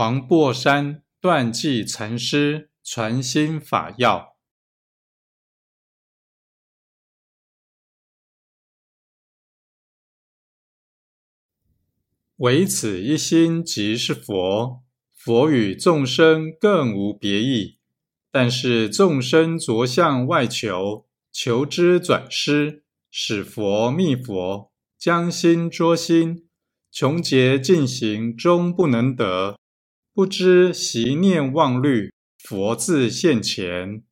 黄檗山断际禅师传心法要：唯此一心即是佛，佛与众生更无别异。但是众生着相外求，求之转失，使佛觅佛，将心捉心，穷劫尽行终不能得。不知习念妄虑，佛自现前。